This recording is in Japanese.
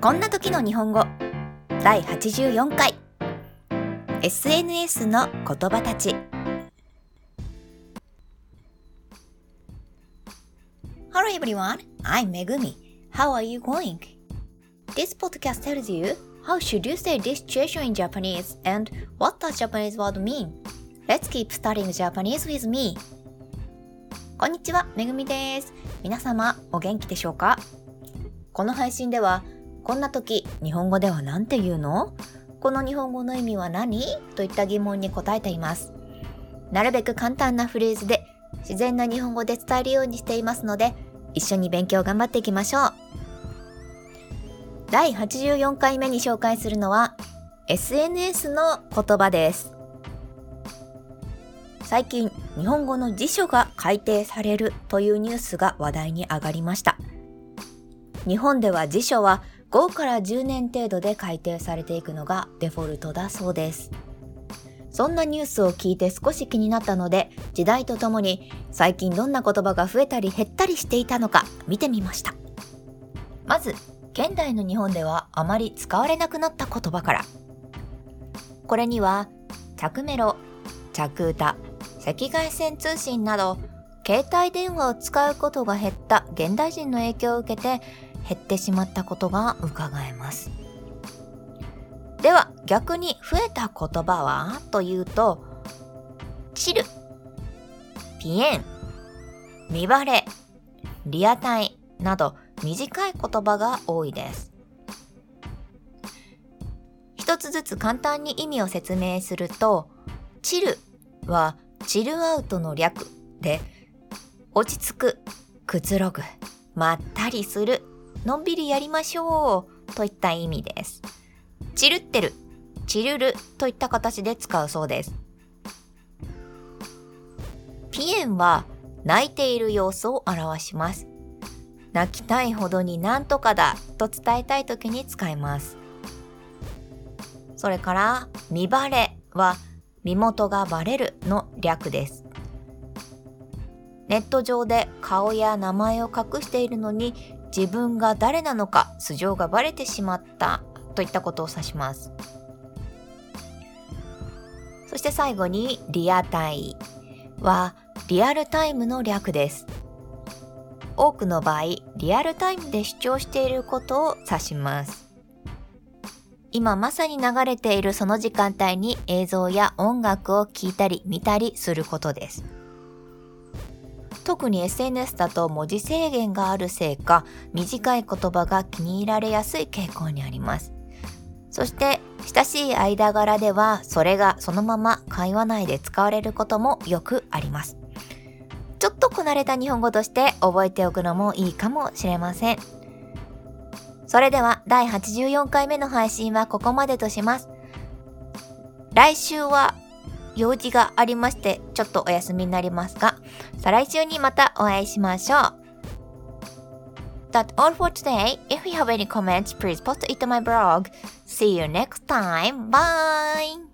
こんな時の日本語第84回 SNS の言葉たち Hello everyone, I'm Megumi. How are you going? This podcast tells you how should you say this situation in Japanese and what does Japanese word mean. Let's keep studying Japanese with me. こんにちは、めぐみです。皆様、お元気でしょうかこの配信では、こんな時、日本語では何て言うの？この日本語の意味は何？といった疑問に答えています。なるべく簡単なフレーズで、自然な日本語で伝えるようにしていますので、一緒に勉強頑張っていきましょう。第84回目に紹介するのは、SNS の言葉です。最近日本語の辞書が改訂されるというニュースが話題に上がりました。日本では辞書は5から10年程度で改訂されていくのがデフォルトだそうです。そんなニュースを聞いて少し気になったので時代とともに最近どんな言葉が増えたり減ったりしていたのか見てみました。まず、現代の日本ではあまり使われなくなった言葉から。これには、着メロ、着歌、赤外線通信など携帯電話を使うことが減った現代人の影響を受けて減ってしまったことが伺えます。では逆に増えた言葉はというとチルピエン見バレリアタイなど短い言葉が多いです。一つずつ簡単に意味を説明するとチルはチルアウトの略で、落ち着く、くつろぐ、まったりする、のんびりやりましょうといった意味です。チルってる、チルルといった形で使うそうです。ピエンは泣いている様子を表します。泣きたいほどになんとかだと伝えたい時に使います。それから、見バレは身元がバレるの略です。ネット上で顔や名前を隠しているのに自分が誰なのか素性がバレてしまったといったことを指します。そして最後にリアタイはリアルタイムの略です。多くの場合、リアルタイムで主張していることを指します。今まさに流れているその時間帯に映像や音楽を聴いたり見たりすることです。特に SNS だと文字制限があるせいか短い言葉が気に入られやすい傾向にあります。そして親しい間柄ではそれがそのまま会話内で使われることもよくあります。ちょっとこなれた日本語として覚えておくのもいいかもしれません。それでは第84回目の配信はここまでとします。来週は用事がありまして、ちょっとお休みになりますが、再来週にまたお会いしましょう。That's all for today. If you have any comments, please post it to my blog. See you next time. Bye!